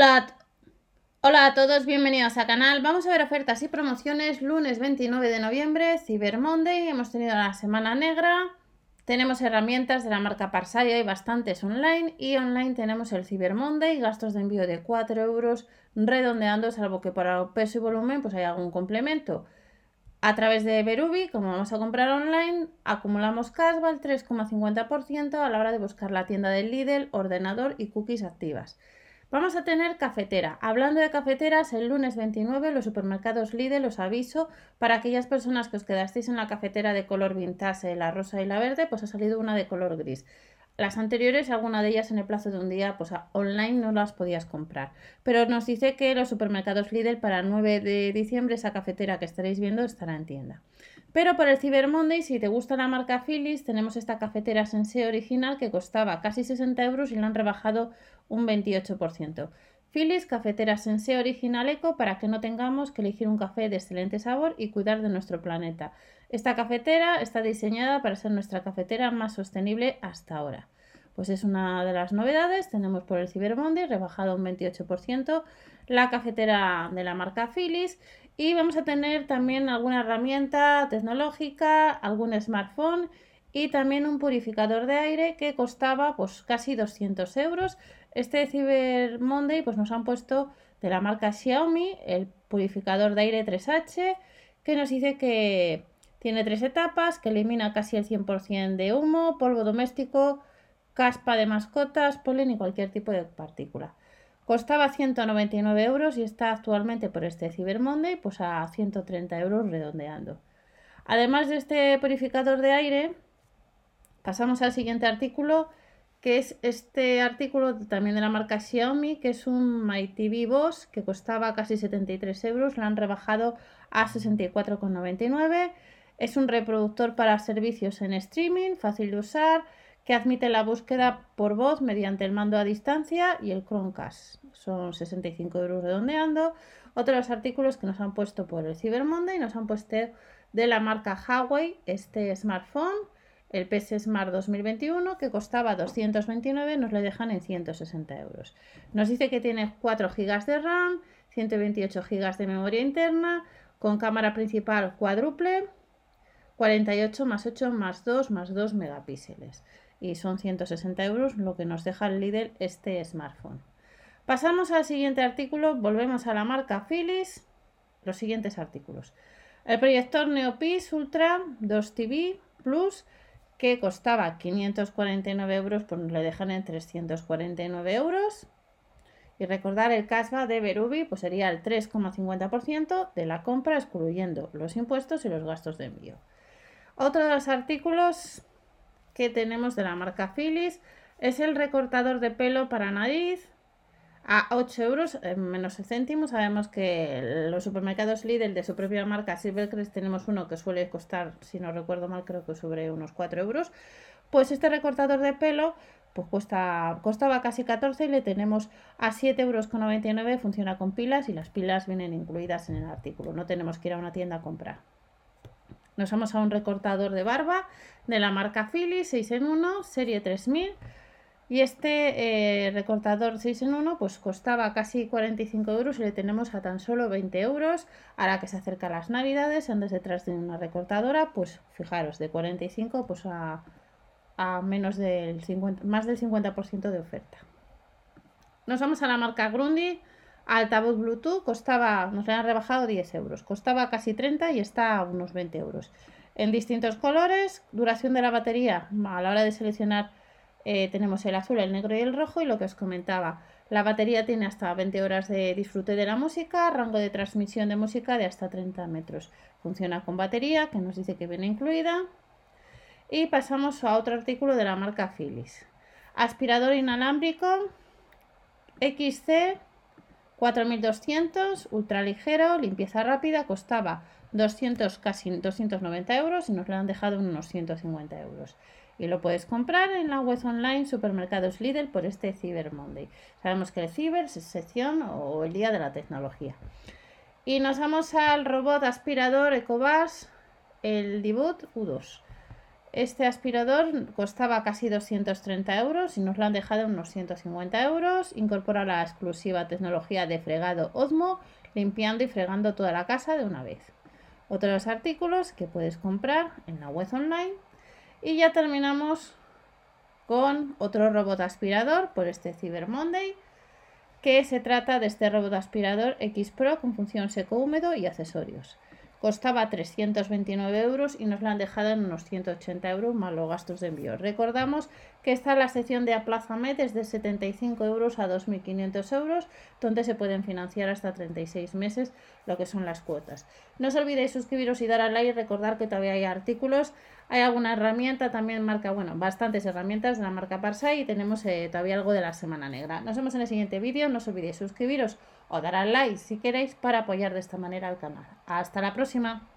Hola, hola a todos, bienvenidos al canal. Vamos a ver ofertas y promociones lunes 29 de noviembre, Cyber Monday. Hemos tenido la semana negra. Tenemos herramientas de la marca Parsaria y bastantes online. Y online tenemos el Cyber Monday, gastos de envío de 4 euros, redondeando, salvo que para peso y volumen pues hay algún complemento. A través de Berubi, como vamos a comprar online, acumulamos cashback 3,50% a la hora de buscar la tienda del Lidl, ordenador y cookies activas. Vamos a tener cafetera. Hablando de cafeteras, el lunes 29 los supermercados Lidl os aviso para aquellas personas que os quedasteis en la cafetera de color vintage, la rosa y la verde, pues ha salido una de color gris. Las anteriores, alguna de ellas en el plazo de un día, pues online no las podías comprar. Pero nos dice que los supermercados Lidl para el 9 de diciembre esa cafetera que estaréis viendo estará en tienda. Pero por el Cyber Monday, si te gusta la marca Philips, tenemos esta cafetera Sensei original que costaba casi 60 euros y la han rebajado un 28%. Philips Cafetera Sensei Original Eco para que no tengamos que elegir un café de excelente sabor y cuidar de nuestro planeta. Esta cafetera está diseñada para ser nuestra cafetera más sostenible hasta ahora. Pues es una de las novedades. Tenemos por el Cyber Monday rebajado un 28% la cafetera de la marca Philips y vamos a tener también alguna herramienta tecnológica, algún smartphone y también un purificador de aire que costaba pues casi 200 euros. Este Cyber Monday pues nos han puesto de la marca Xiaomi el purificador de aire 3H que nos dice que tiene tres etapas, que elimina casi el 100% de humo, polvo doméstico, caspa de mascotas, polen y cualquier tipo de partícula. Costaba 199 euros y está actualmente por este Cyber Monday pues a 130 euros redondeando. Además de este purificador de aire, pasamos al siguiente artículo que es este artículo también de la marca Xiaomi, que es un MyTV Boss que costaba casi 73 euros, lo han rebajado a 64,99 es un reproductor para servicios en streaming, fácil de usar, que admite la búsqueda por voz mediante el mando a distancia y el Chromecast. Son 65 euros redondeando. Otros artículos que nos han puesto por el Cyber Monday nos han puesto de la marca Huawei este smartphone, el PS Smart 2021, que costaba 229, nos le dejan en 160 euros. Nos dice que tiene 4 GB de RAM, 128 GB de memoria interna, con cámara principal cuádruple 48 más 8 más 2 más 2 megapíxeles. Y son 160 euros lo que nos deja el líder este smartphone. Pasamos al siguiente artículo, volvemos a la marca Philips. Los siguientes artículos. El proyector Neopis Ultra 2 TV Plus que costaba 549 euros, pues le dejan en 349 euros. Y recordar el cashback de Berubi, pues sería el 3,50% de la compra, excluyendo los impuestos y los gastos de envío. Otro de los artículos que tenemos de la marca Philips es el recortador de pelo para nariz a 8 euros menos céntimos. Sabemos que los supermercados Lidl de su propia marca Silvercrest tenemos uno que suele costar, si no recuerdo mal, creo que sobre unos 4 euros. Pues este recortador de pelo pues cuesta, costaba casi 14 y le tenemos a 7,99 euros. Funciona con pilas y las pilas vienen incluidas en el artículo. No tenemos que ir a una tienda a comprar. Nos vamos a un recortador de barba de la marca Philips 6 en 1, serie 3000. Y este eh, recortador 6 en 1 pues costaba casi 45 euros y le tenemos a tan solo 20 euros. Ahora que se acercan las navidades, antes detrás de una recortadora, pues fijaros, de 45 pues a, a menos del 50, más del 50% de oferta. Nos vamos a la marca Grundy altavoz Bluetooth costaba, nos han rebajado 10 euros, costaba casi 30 y está a unos 20 euros. En distintos colores, duración de la batería, a la hora de seleccionar eh, tenemos el azul, el negro y el rojo y lo que os comentaba, la batería tiene hasta 20 horas de disfrute de la música, rango de transmisión de música de hasta 30 metros. Funciona con batería, que nos dice que viene incluida. Y pasamos a otro artículo de la marca Philips. Aspirador inalámbrico XC 4200, ultraligero, limpieza rápida, costaba 200, casi 290 euros y nos lo han dejado unos 150 euros. Y lo puedes comprar en la web online Supermercados Lidl por este Cyber Monday. Sabemos que el Cyber es sección o el día de la tecnología. Y nos vamos al robot aspirador EcoBars, el Debut U2. Este aspirador costaba casi 230 euros y nos lo han dejado unos 150 euros. Incorpora la exclusiva tecnología de fregado Osmo, limpiando y fregando toda la casa de una vez. Otros artículos que puedes comprar en la web online. Y ya terminamos con otro robot aspirador por este Cyber Monday, que se trata de este robot aspirador X Pro con función seco húmedo y accesorios. Costaba 329 euros y nos la han dejado en unos 180 euros más los gastos de envío. Recordamos que está la sección de Aplázame desde 75 euros a 2.500 euros, donde se pueden financiar hasta 36 meses lo que son las cuotas. No os olvidéis suscribiros y dar al like recordar que todavía hay artículos. Hay alguna herramienta, también marca, bueno, bastantes herramientas de la marca Parsai y tenemos eh, todavía algo de la Semana Negra. Nos vemos en el siguiente vídeo. No os olvidéis suscribiros o dar al like si queréis para apoyar de esta manera al canal. Hasta la próxima.